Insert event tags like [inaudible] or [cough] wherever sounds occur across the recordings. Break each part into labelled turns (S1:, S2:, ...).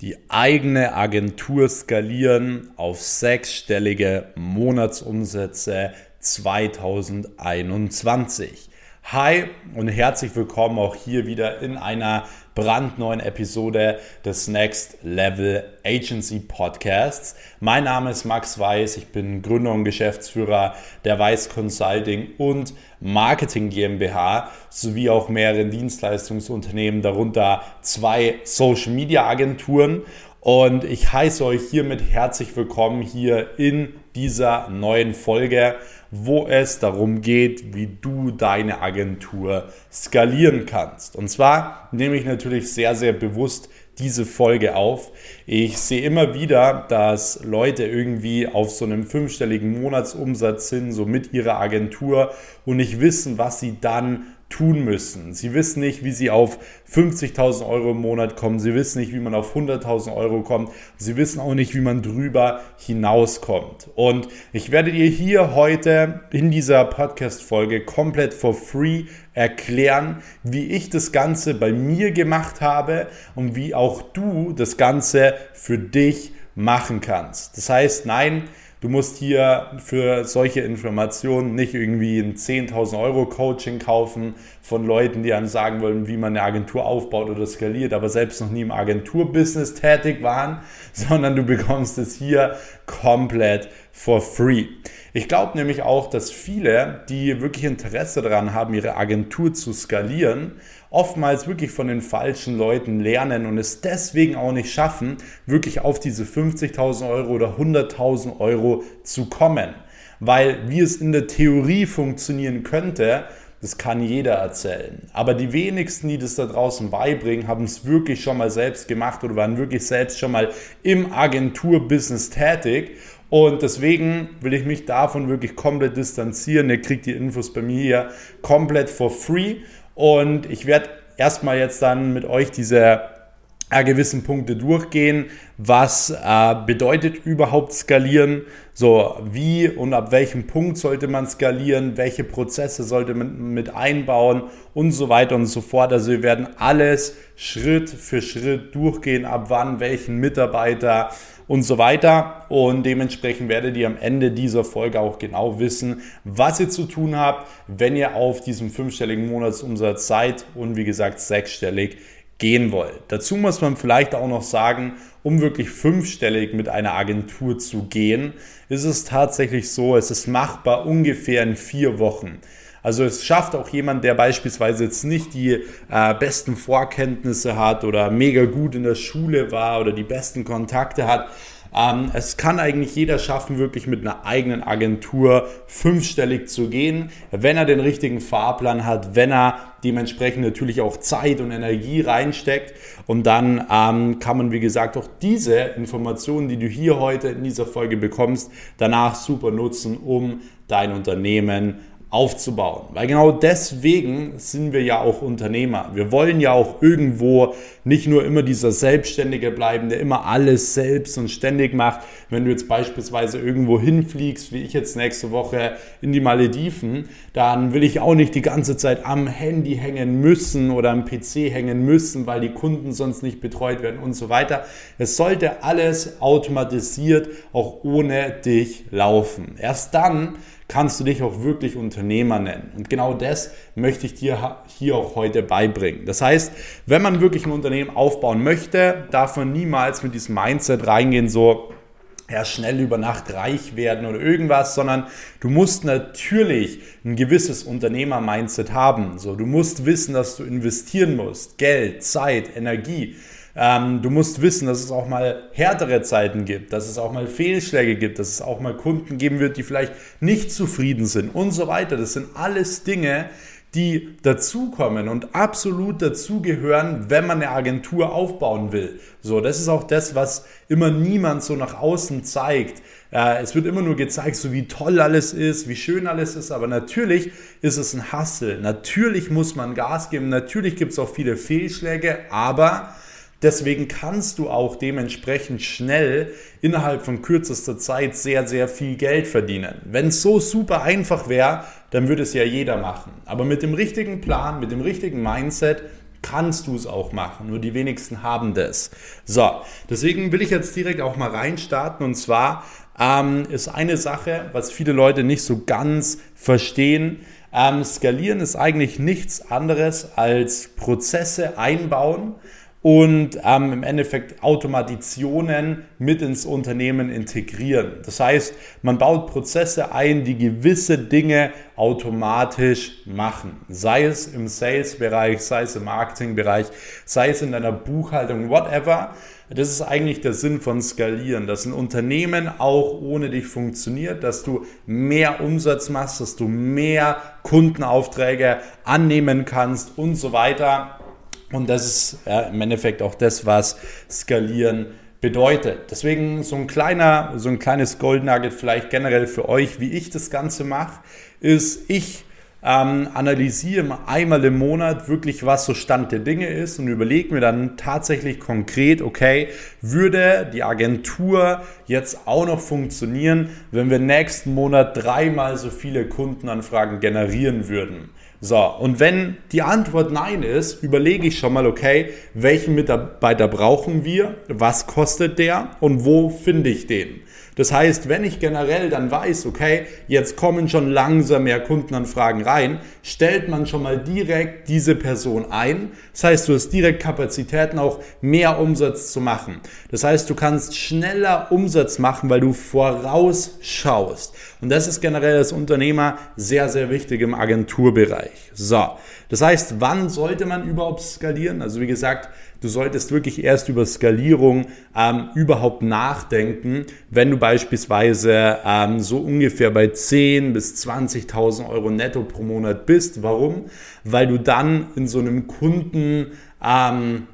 S1: die eigene Agentur skalieren auf sechsstellige Monatsumsätze 2021. Hi und herzlich willkommen auch hier wieder in einer brandneuen Episode des Next Level Agency Podcasts. Mein Name ist Max Weiß, ich bin Gründer und Geschäftsführer der Weiß Consulting und Marketing GmbH sowie auch mehreren Dienstleistungsunternehmen, darunter zwei Social Media Agenturen. Und ich heiße euch hiermit herzlich willkommen hier in dieser neuen Folge wo es darum geht, wie du deine Agentur skalieren kannst. Und zwar nehme ich natürlich sehr, sehr bewusst diese Folge auf. Ich sehe immer wieder, dass Leute irgendwie auf so einem fünfstelligen Monatsumsatz sind, so mit ihrer Agentur und nicht wissen, was sie dann tun müssen. Sie wissen nicht, wie sie auf 50.000 Euro im Monat kommen. Sie wissen nicht, wie man auf 100.000 Euro kommt. Sie wissen auch nicht, wie man drüber hinauskommt. Und ich werde dir hier heute in dieser Podcast-Folge komplett for free erklären, wie ich das Ganze bei mir gemacht habe und wie auch du das Ganze für dich machen kannst. Das heißt, nein, Du musst hier für solche Informationen nicht irgendwie ein 10.000 Euro Coaching kaufen von Leuten, die einem sagen wollen, wie man eine Agentur aufbaut oder skaliert, aber selbst noch nie im Agenturbusiness tätig waren, [laughs] sondern du bekommst es hier komplett for free. Ich glaube nämlich auch, dass viele, die wirklich Interesse daran haben, ihre Agentur zu skalieren, oftmals wirklich von den falschen Leuten lernen und es deswegen auch nicht schaffen, wirklich auf diese 50.000 Euro oder 100.000 Euro zu kommen. Weil wie es in der Theorie funktionieren könnte, das kann jeder erzählen. Aber die wenigsten, die das da draußen beibringen, haben es wirklich schon mal selbst gemacht oder waren wirklich selbst schon mal im Agenturbusiness tätig. Und deswegen will ich mich davon wirklich komplett distanzieren. Ihr kriegt die Infos bei mir hier komplett for free. Und ich werde erstmal jetzt dann mit euch diese äh, gewissen Punkte durchgehen. Was äh, bedeutet überhaupt skalieren? So, wie und ab welchem Punkt sollte man skalieren? Welche Prozesse sollte man mit einbauen? Und so weiter und so fort. Also wir werden alles Schritt für Schritt durchgehen, ab wann welchen Mitarbeiter und so weiter. Und dementsprechend werdet ihr am Ende dieser Folge auch genau wissen, was ihr zu tun habt, wenn ihr auf diesem fünfstelligen Monatsumsatz seid und wie gesagt sechsstellig gehen wollt. Dazu muss man vielleicht auch noch sagen, um wirklich fünfstellig mit einer Agentur zu gehen, ist es tatsächlich so, es ist machbar ungefähr in vier Wochen. Also es schafft auch jemand, der beispielsweise jetzt nicht die äh, besten Vorkenntnisse hat oder mega gut in der Schule war oder die besten Kontakte hat. Ähm, es kann eigentlich jeder schaffen, wirklich mit einer eigenen Agentur fünfstellig zu gehen, wenn er den richtigen Fahrplan hat, wenn er dementsprechend natürlich auch Zeit und Energie reinsteckt. Und dann ähm, kann man, wie gesagt, auch diese Informationen, die du hier heute in dieser Folge bekommst, danach super nutzen, um dein Unternehmen aufzubauen. Weil genau deswegen sind wir ja auch Unternehmer. Wir wollen ja auch irgendwo nicht nur immer dieser Selbstständige bleiben, der immer alles selbst und ständig macht. Wenn du jetzt beispielsweise irgendwo hinfliegst, wie ich jetzt nächste Woche in die Malediven, dann will ich auch nicht die ganze Zeit am Handy hängen müssen oder am PC hängen müssen, weil die Kunden sonst nicht betreut werden und so weiter. Es sollte alles automatisiert auch ohne dich laufen. Erst dann kannst du dich auch wirklich Unternehmer nennen. Und genau das möchte ich dir hier auch heute beibringen. Das heißt, wenn man wirklich ein Unternehmen aufbauen möchte, darf man niemals mit diesem Mindset reingehen, so, ja, schnell über Nacht reich werden oder irgendwas, sondern du musst natürlich ein gewisses Unternehmer-Mindset haben. So, du musst wissen, dass du investieren musst. Geld, Zeit, Energie. Ähm, du musst wissen, dass es auch mal härtere Zeiten gibt, dass es auch mal Fehlschläge gibt, dass es auch mal Kunden geben wird, die vielleicht nicht zufrieden sind und so weiter. Das sind alles Dinge, die dazukommen und absolut dazugehören, wenn man eine Agentur aufbauen will. So, das ist auch das, was immer niemand so nach außen zeigt. Äh, es wird immer nur gezeigt, so wie toll alles ist, wie schön alles ist, aber natürlich ist es ein Hassel. Natürlich muss man Gas geben, natürlich gibt es auch viele Fehlschläge, aber Deswegen kannst du auch dementsprechend schnell innerhalb von kürzester Zeit sehr, sehr viel Geld verdienen. Wenn es so super einfach wäre, dann würde es ja jeder machen. Aber mit dem richtigen Plan, mit dem richtigen Mindset kannst du es auch machen. Nur die wenigsten haben das. So, deswegen will ich jetzt direkt auch mal reinstarten. Und zwar ähm, ist eine Sache, was viele Leute nicht so ganz verstehen. Ähm, skalieren ist eigentlich nichts anderes als Prozesse einbauen und ähm, im Endeffekt Automatisationen mit ins Unternehmen integrieren. Das heißt, man baut Prozesse ein, die gewisse Dinge automatisch machen. Sei es im Sales-Bereich, sei es im Marketing-Bereich, sei es in deiner Buchhaltung, whatever. Das ist eigentlich der Sinn von Skalieren, dass ein Unternehmen auch ohne dich funktioniert, dass du mehr Umsatz machst, dass du mehr Kundenaufträge annehmen kannst und so weiter. Und das ist ja, im Endeffekt auch das, was Skalieren bedeutet. Deswegen so ein kleiner, so ein kleines Gold Nugget vielleicht generell für euch, wie ich das Ganze mache, ist, ich ähm, analysiere einmal im Monat wirklich, was so Stand der Dinge ist und überlege mir dann tatsächlich konkret, okay, würde die Agentur jetzt auch noch funktionieren, wenn wir nächsten Monat dreimal so viele Kundenanfragen generieren würden? So, und wenn die Antwort nein ist, überlege ich schon mal, okay, welchen Mitarbeiter brauchen wir, was kostet der und wo finde ich den? Das heißt, wenn ich generell dann weiß, okay, jetzt kommen schon langsam mehr Kundenanfragen rein, stellt man schon mal direkt diese Person ein. Das heißt, du hast direkt Kapazitäten auch mehr Umsatz zu machen. Das heißt, du kannst schneller Umsatz machen, weil du vorausschaust. Und das ist generell als Unternehmer sehr, sehr wichtig im Agenturbereich. So. Das heißt, wann sollte man überhaupt skalieren? Also wie gesagt, Du solltest wirklich erst über Skalierung ähm, überhaupt nachdenken, wenn du beispielsweise ähm, so ungefähr bei 10.000 bis 20.000 Euro netto pro Monat bist. Warum? Weil du dann in so einem Kunden ähm,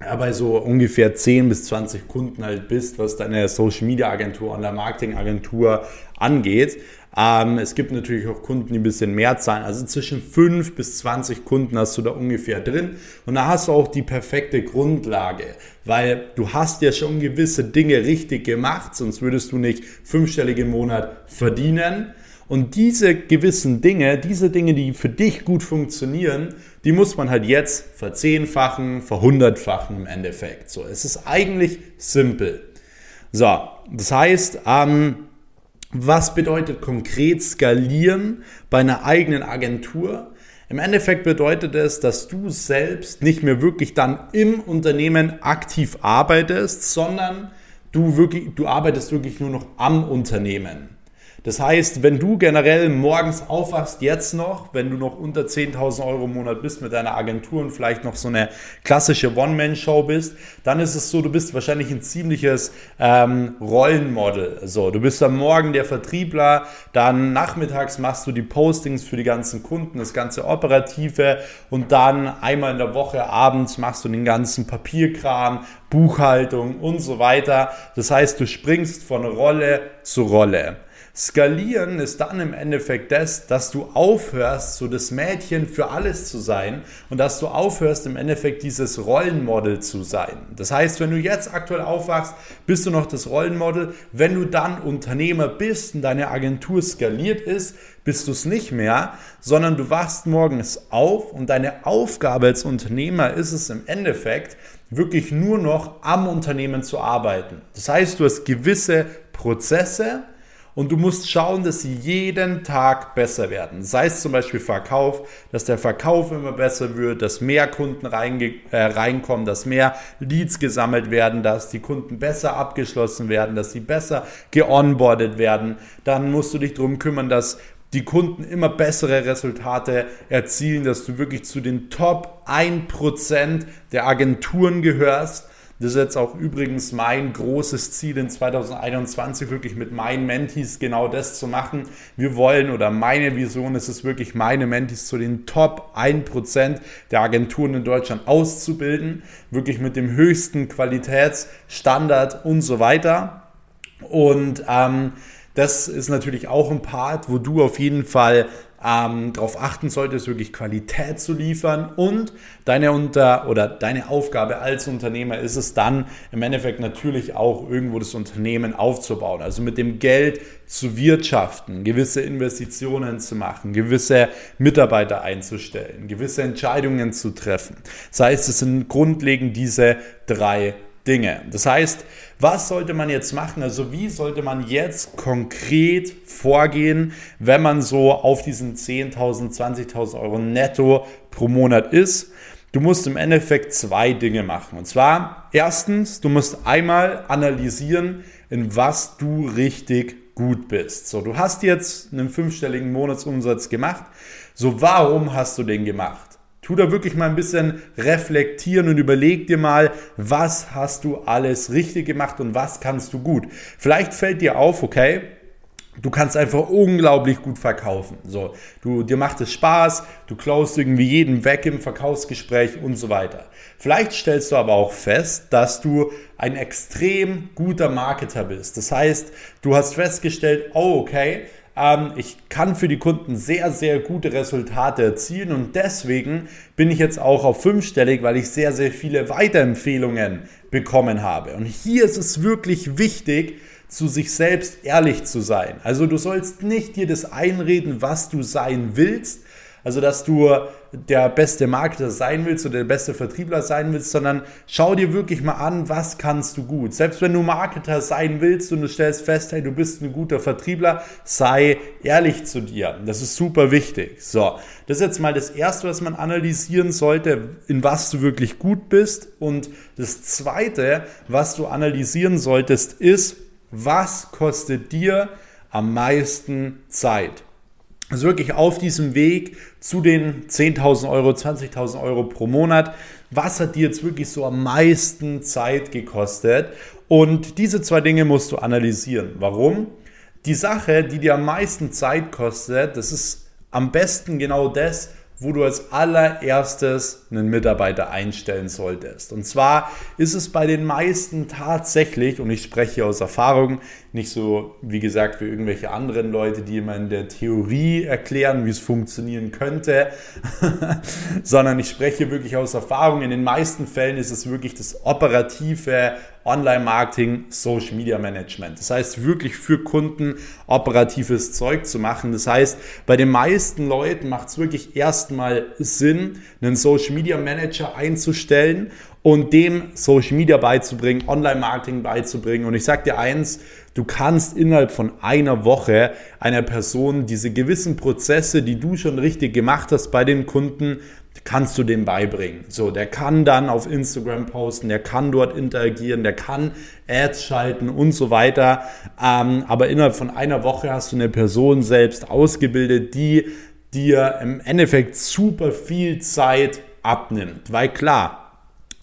S1: bei so ungefähr 10 bis 20 Kunden halt bist, was deine Social Media Agentur, Online Marketing Agentur angeht. Ähm, es gibt natürlich auch Kunden, die ein bisschen mehr zahlen. Also zwischen 5 bis 20 Kunden hast du da ungefähr drin. Und da hast du auch die perfekte Grundlage, weil du hast ja schon gewisse Dinge richtig gemacht, sonst würdest du nicht fünfstellig im Monat verdienen. Und diese gewissen Dinge, diese Dinge, die für dich gut funktionieren, die muss man halt jetzt verzehnfachen, verhundertfachen im Endeffekt. So, es ist eigentlich simpel. So, das heißt, ähm, was bedeutet konkret skalieren bei einer eigenen Agentur? Im Endeffekt bedeutet es, dass du selbst nicht mehr wirklich dann im Unternehmen aktiv arbeitest, sondern du, wirklich, du arbeitest wirklich nur noch am Unternehmen. Das heißt, wenn du generell morgens aufwachst, jetzt noch, wenn du noch unter 10.000 Euro im Monat bist mit deiner Agentur und vielleicht noch so eine klassische One-Man-Show bist, dann ist es so, du bist wahrscheinlich ein ziemliches ähm, Rollenmodel. So, du bist am Morgen der Vertriebler, dann nachmittags machst du die Postings für die ganzen Kunden, das ganze Operative und dann einmal in der Woche abends machst du den ganzen Papierkram, Buchhaltung und so weiter. Das heißt, du springst von Rolle zu Rolle. Skalieren ist dann im Endeffekt das, dass du aufhörst, so das Mädchen für alles zu sein und dass du aufhörst, im Endeffekt dieses Rollenmodel zu sein. Das heißt, wenn du jetzt aktuell aufwachst, bist du noch das Rollenmodel. Wenn du dann Unternehmer bist und deine Agentur skaliert ist, bist du es nicht mehr, sondern du wachst morgens auf und deine Aufgabe als Unternehmer ist es im Endeffekt, wirklich nur noch am Unternehmen zu arbeiten. Das heißt, du hast gewisse Prozesse, und du musst schauen, dass sie jeden Tag besser werden. Sei es zum Beispiel Verkauf, dass der Verkauf immer besser wird, dass mehr Kunden äh, reinkommen, dass mehr Leads gesammelt werden, dass die Kunden besser abgeschlossen werden, dass sie besser geonboardet werden. Dann musst du dich darum kümmern, dass die Kunden immer bessere Resultate erzielen, dass du wirklich zu den Top 1% der Agenturen gehörst das ist jetzt auch übrigens mein großes Ziel in 2021, wirklich mit meinen Mentees genau das zu machen. Wir wollen oder meine Vision ist es wirklich, meine Mentees zu den Top 1% der Agenturen in Deutschland auszubilden, wirklich mit dem höchsten Qualitätsstandard und so weiter. Und ähm, das ist natürlich auch ein Part, wo du auf jeden Fall ähm, darauf achten solltest, wirklich Qualität zu liefern und deine unter oder deine Aufgabe als Unternehmer ist es dann im Endeffekt natürlich auch irgendwo das Unternehmen aufzubauen, also mit dem Geld zu wirtschaften, gewisse Investitionen zu machen, gewisse Mitarbeiter einzustellen, gewisse Entscheidungen zu treffen. Das heißt, es sind grundlegend diese drei Dinge. Das heißt, was sollte man jetzt machen? Also wie sollte man jetzt konkret vorgehen, wenn man so auf diesen 10.000, 20.000 Euro netto pro Monat ist? Du musst im Endeffekt zwei Dinge machen. Und zwar, erstens, du musst einmal analysieren, in was du richtig gut bist. So, du hast jetzt einen fünfstelligen Monatsumsatz gemacht. So, warum hast du den gemacht? Tu da wirklich mal ein bisschen reflektieren und überleg dir mal, was hast du alles richtig gemacht und was kannst du gut. Vielleicht fällt dir auf, okay, Du kannst einfach unglaublich gut verkaufen. So, du, dir macht es Spaß, du closest irgendwie jeden weg im Verkaufsgespräch und so weiter. Vielleicht stellst du aber auch fest, dass du ein extrem guter Marketer bist. Das heißt, du hast festgestellt, oh, okay, ich kann für die Kunden sehr, sehr gute Resultate erzielen und deswegen bin ich jetzt auch auf fünfstellig, weil ich sehr, sehr viele Weiterempfehlungen bekommen habe. Und hier ist es wirklich wichtig, zu sich selbst ehrlich zu sein. Also du sollst nicht dir das einreden, was du sein willst, also, dass du der beste Marketer sein willst oder der beste Vertriebler sein willst, sondern schau dir wirklich mal an, was kannst du gut. Selbst wenn du Marketer sein willst und du stellst fest, hey, du bist ein guter Vertriebler, sei ehrlich zu dir. Das ist super wichtig. So, das ist jetzt mal das Erste, was man analysieren sollte, in was du wirklich gut bist. Und das Zweite, was du analysieren solltest, ist, was kostet dir am meisten Zeit? Also wirklich auf diesem Weg zu den 10.000 Euro, 20.000 Euro pro Monat. Was hat dir jetzt wirklich so am meisten Zeit gekostet? Und diese zwei Dinge musst du analysieren. Warum? Die Sache, die dir am meisten Zeit kostet, das ist am besten genau das, wo du als allererstes einen Mitarbeiter einstellen solltest. Und zwar ist es bei den meisten tatsächlich, und ich spreche aus Erfahrung, nicht so, wie gesagt, wie irgendwelche anderen Leute, die immer in der Theorie erklären, wie es funktionieren könnte, [laughs] sondern ich spreche wirklich aus Erfahrung. In den meisten Fällen ist es wirklich das operative Online-Marketing, Social Media Management. Das heißt, wirklich für Kunden operatives Zeug zu machen. Das heißt, bei den meisten Leuten macht es wirklich erstmal Sinn, einen Social Media Manager einzustellen und dem Social Media beizubringen, Online-Marketing beizubringen. Und ich sage dir eins, du kannst innerhalb von einer Woche einer Person diese gewissen Prozesse, die du schon richtig gemacht hast bei den Kunden, kannst du dem beibringen. So, der kann dann auf Instagram posten, der kann dort interagieren, der kann Ads schalten und so weiter. Ähm, aber innerhalb von einer Woche hast du eine Person selbst ausgebildet, die dir im Endeffekt super viel Zeit abnimmt. Weil klar,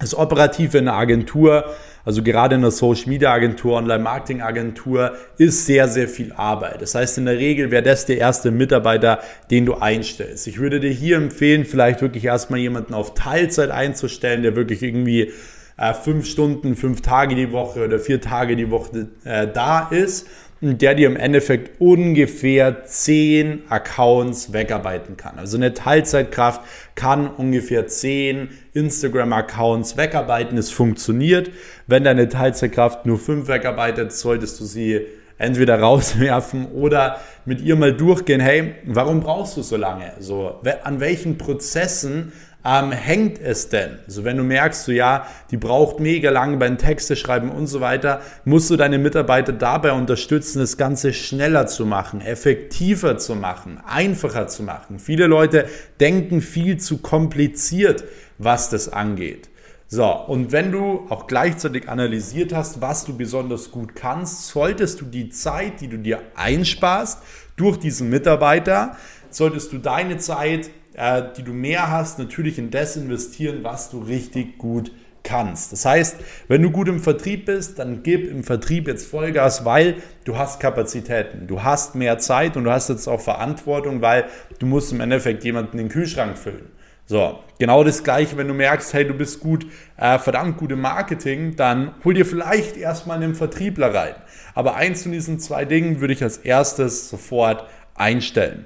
S1: das Operative in der Agentur, also gerade in der Social Media Agentur, Online Marketing Agentur, ist sehr, sehr viel Arbeit. Das heißt, in der Regel wäre das der erste Mitarbeiter, den du einstellst. Ich würde dir hier empfehlen, vielleicht wirklich erstmal jemanden auf Teilzeit einzustellen, der wirklich irgendwie äh, fünf Stunden, fünf Tage die Woche oder vier Tage die Woche äh, da ist der dir im Endeffekt ungefähr 10 Accounts wegarbeiten kann. Also eine Teilzeitkraft kann ungefähr 10 Instagram-Accounts wegarbeiten. Es funktioniert. Wenn deine Teilzeitkraft nur 5 wegarbeitet, solltest du sie entweder [laughs] rauswerfen oder mit ihr mal durchgehen, hey, warum brauchst du so lange? So, an welchen Prozessen ähm, hängt es denn? Also wenn du merkst, so ja, die braucht mega lange beim Texte schreiben und so weiter, musst du deine Mitarbeiter dabei unterstützen, das Ganze schneller zu machen, effektiver zu machen, einfacher zu machen. Viele Leute denken viel zu kompliziert, was das angeht. So, und wenn du auch gleichzeitig analysiert hast, was du besonders gut kannst, solltest du die Zeit, die du dir einsparst durch diesen Mitarbeiter, solltest du deine Zeit äh, die du mehr hast, natürlich in das investieren, was du richtig gut kannst. Das heißt, wenn du gut im Vertrieb bist, dann gib im Vertrieb jetzt Vollgas, weil du hast Kapazitäten, du hast mehr Zeit und du hast jetzt auch Verantwortung, weil du musst im Endeffekt jemanden den Kühlschrank füllen. So, genau das gleiche, wenn du merkst, hey, du bist gut, äh, verdammt gut im Marketing, dann hol dir vielleicht erstmal einen Vertriebler rein. Aber eins von diesen zwei Dingen würde ich als erstes sofort einstellen.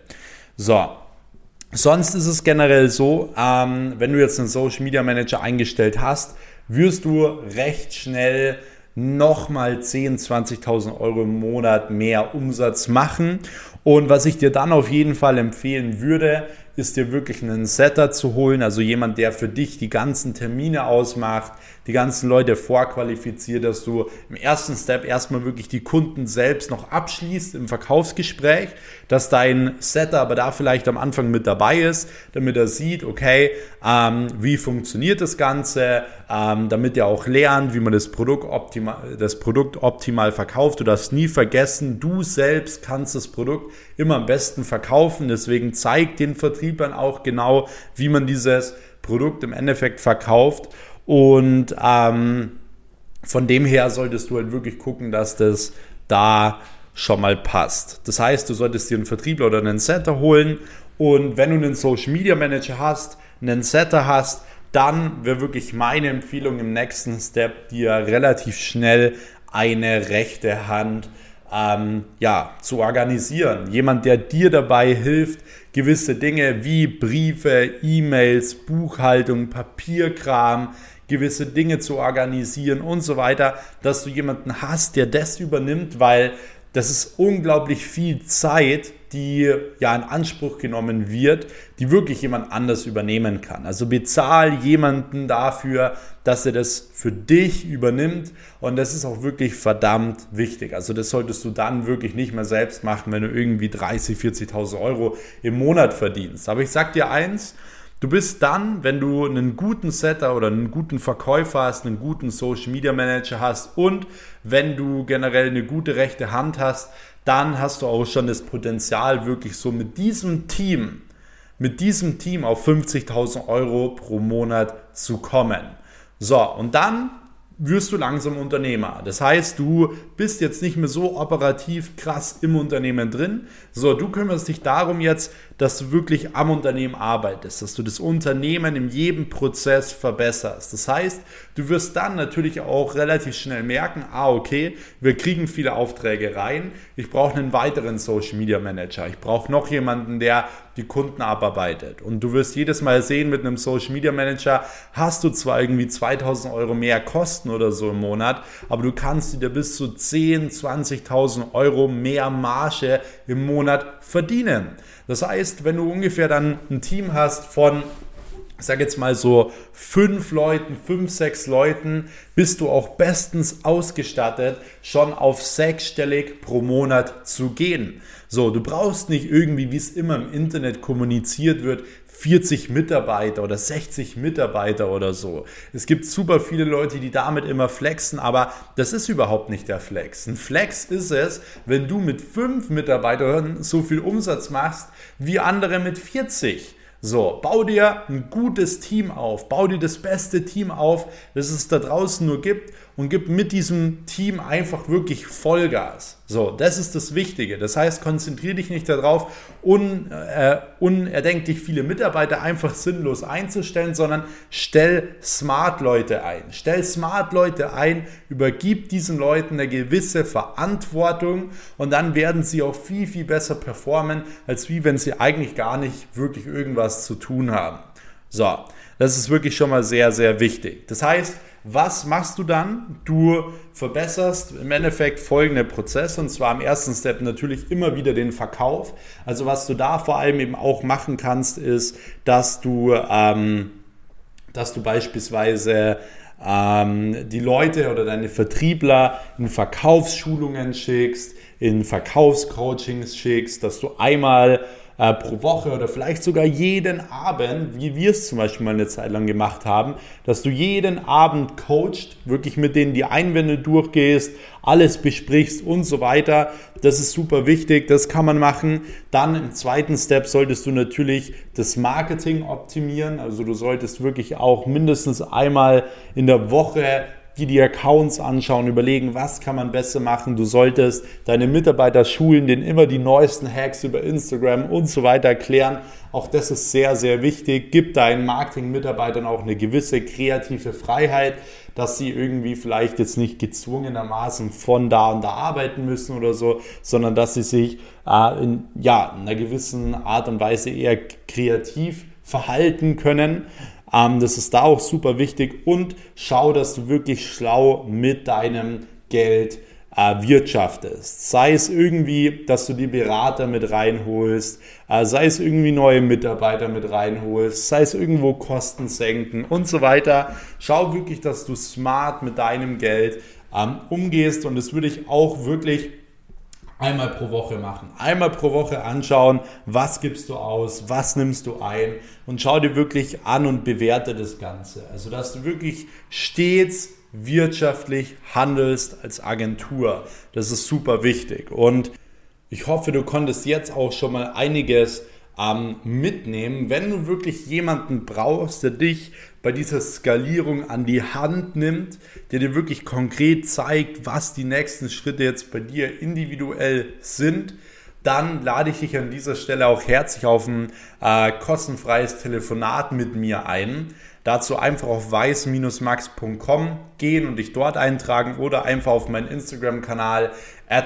S1: So, Sonst ist es generell so, ähm, wenn du jetzt einen Social Media Manager eingestellt hast, wirst du recht schnell nochmal 10.000, 20.000 Euro im Monat mehr Umsatz machen. Und was ich dir dann auf jeden Fall empfehlen würde, ist dir wirklich einen Setter zu holen, also jemand, der für dich die ganzen Termine ausmacht, die ganzen Leute vorqualifiziert, dass du im ersten Step erstmal wirklich die Kunden selbst noch abschließt im Verkaufsgespräch, dass dein Setter aber da vielleicht am Anfang mit dabei ist, damit er sieht, okay, ähm, wie funktioniert das Ganze, ähm, damit er auch lernt, wie man das Produkt, optimal, das Produkt optimal verkauft. Du darfst nie vergessen, du selbst kannst das Produkt immer am besten verkaufen, deswegen zeig den Vertriebern auch genau, wie man dieses Produkt im Endeffekt verkauft. Und ähm, von dem her solltest du halt wirklich gucken, dass das da schon mal passt. Das heißt, du solltest dir einen Vertriebler oder einen Setter holen. Und wenn du einen Social Media Manager hast, einen Setter hast, dann wäre wirklich meine Empfehlung im nächsten Step, dir relativ schnell eine rechte Hand ähm, ja, zu organisieren. Jemand, der dir dabei hilft, gewisse Dinge wie Briefe, E-Mails, Buchhaltung, Papierkram, gewisse Dinge zu organisieren und so weiter, dass du jemanden hast, der das übernimmt, weil das ist unglaublich viel Zeit, die ja in Anspruch genommen wird, die wirklich jemand anders übernehmen kann. Also bezahl jemanden dafür, dass er das für dich übernimmt und das ist auch wirklich verdammt wichtig. Also das solltest du dann wirklich nicht mehr selbst machen, wenn du irgendwie 30, 40.000 Euro im Monat verdienst. Aber ich sag dir eins, Du bist dann, wenn du einen guten Setter oder einen guten Verkäufer hast, einen guten Social Media Manager hast und wenn du generell eine gute rechte Hand hast, dann hast du auch schon das Potenzial, wirklich so mit diesem Team, mit diesem Team auf 50.000 Euro pro Monat zu kommen. So, und dann wirst du langsam Unternehmer. Das heißt, du bist jetzt nicht mehr so operativ krass im Unternehmen drin. So, du kümmerst dich darum jetzt, dass du wirklich am Unternehmen arbeitest, dass du das Unternehmen in jedem Prozess verbesserst. Das heißt, du wirst dann natürlich auch relativ schnell merken, ah, okay, wir kriegen viele Aufträge rein. Ich brauche einen weiteren Social Media Manager. Ich brauche noch jemanden, der die Kunden abarbeitet. Und du wirst jedes Mal sehen, mit einem Social Media Manager hast du zwar irgendwie 2000 Euro mehr Kosten oder so im Monat, aber du kannst dir bis zu 10, 20.000 Euro mehr Marge im Monat verdienen. Das heißt, wenn du ungefähr dann ein Team hast von sage jetzt mal so fünf Leuten, fünf, sechs Leuten, bist du auch bestens ausgestattet, schon auf sechsstellig pro Monat zu gehen. So, du brauchst nicht irgendwie, wie es immer im Internet kommuniziert wird, 40 Mitarbeiter oder 60 Mitarbeiter oder so. Es gibt super viele Leute, die damit immer flexen, aber das ist überhaupt nicht der Flex. Ein Flex ist es, wenn du mit fünf Mitarbeitern so viel Umsatz machst wie andere mit 40. So, bau dir ein gutes Team auf, bau dir das beste Team auf, das es da draußen nur gibt und gib mit diesem Team einfach wirklich Vollgas. So, das ist das Wichtige. Das heißt, konzentriere dich nicht darauf, un, äh, unerdenklich viele Mitarbeiter einfach sinnlos einzustellen, sondern stell smart Leute ein. Stell smart Leute ein, übergib diesen Leuten eine gewisse Verantwortung und dann werden sie auch viel, viel besser performen, als wie wenn sie eigentlich gar nicht wirklich irgendwas zu tun haben. So, das ist wirklich schon mal sehr, sehr wichtig. Das heißt, was machst du dann? Du verbesserst im Endeffekt folgende Prozesse und zwar im ersten Step natürlich immer wieder den Verkauf. Also was du da vor allem eben auch machen kannst, ist, dass du, ähm, dass du beispielsweise ähm, die Leute oder deine Vertriebler in Verkaufsschulungen schickst, in Verkaufscoachings schickst, dass du einmal äh, pro Woche oder vielleicht sogar jeden Abend, wie wir es zum Beispiel mal eine Zeit lang gemacht haben, dass du jeden Abend coachst, wirklich mit denen die Einwände durchgehst, alles besprichst und so weiter. Das ist super wichtig, das kann man machen. Dann im zweiten Step solltest du natürlich das Marketing optimieren. Also du solltest wirklich auch mindestens einmal in der Woche dir die Accounts anschauen, überlegen, was kann man besser machen. Du solltest deine Mitarbeiter schulen, denen immer die neuesten Hacks über Instagram und so weiter erklären. Auch das ist sehr, sehr wichtig. Gib deinen Marketing-Mitarbeitern auch eine gewisse kreative Freiheit, dass sie irgendwie vielleicht jetzt nicht gezwungenermaßen von da und da arbeiten müssen oder so, sondern dass sie sich äh, in ja, einer gewissen Art und Weise eher kreativ verhalten können. Ähm, das ist da auch super wichtig und schau, dass du wirklich schlau mit deinem Geld äh, wirtschaftest. Sei es irgendwie, dass du die Berater mit reinholst, äh, sei es irgendwie neue Mitarbeiter mit reinholst, sei es irgendwo Kosten senken und so weiter. Schau wirklich, dass du smart mit deinem Geld ähm, umgehst und das würde ich auch wirklich einmal pro Woche machen. Einmal pro Woche anschauen, was gibst du aus, was nimmst du ein und schau dir wirklich an und bewerte das Ganze. Also, dass du wirklich stets wirtschaftlich handelst als Agentur. Das ist super wichtig. Und ich hoffe, du konntest jetzt auch schon mal einiges ähm, mitnehmen. Wenn du wirklich jemanden brauchst, der dich bei dieser Skalierung an die Hand nimmt, der dir wirklich konkret zeigt, was die nächsten Schritte jetzt bei dir individuell sind, dann lade ich dich an dieser Stelle auch herzlich auf ein äh, kostenfreies Telefonat mit mir ein. Dazu einfach auf weiß-max.com gehen und dich dort eintragen oder einfach auf meinen Instagram-Kanal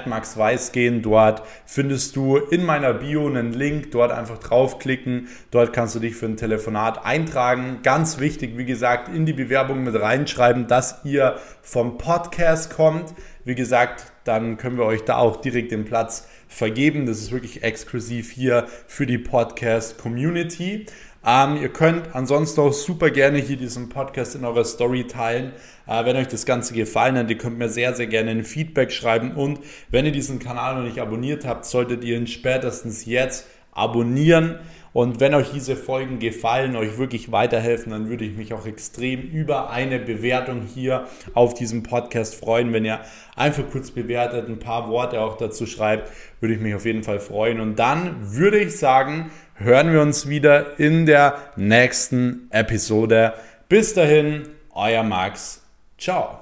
S1: maxweiß gehen. Dort findest du in meiner Bio einen Link, dort einfach draufklicken. Dort kannst du dich für ein Telefonat eintragen. Ganz wichtig, wie gesagt, in die Bewerbung mit reinschreiben, dass ihr vom Podcast kommt. Wie gesagt, dann können wir euch da auch direkt den Platz vergeben. Das ist wirklich exklusiv hier für die Podcast-Community. Ähm, ihr könnt ansonsten auch super gerne hier diesen Podcast in eurer Story teilen. Äh, wenn euch das Ganze gefallen hat, ihr könnt mir sehr, sehr gerne ein Feedback schreiben. Und wenn ihr diesen Kanal noch nicht abonniert habt, solltet ihr ihn spätestens jetzt abonnieren. Und wenn euch diese Folgen gefallen, euch wirklich weiterhelfen, dann würde ich mich auch extrem über eine Bewertung hier auf diesem Podcast freuen. Wenn ihr einfach kurz bewertet, ein paar Worte auch dazu schreibt, würde ich mich auf jeden Fall freuen. Und dann würde ich sagen, hören wir uns wieder in der nächsten Episode. Bis dahin, euer Max. Ciao.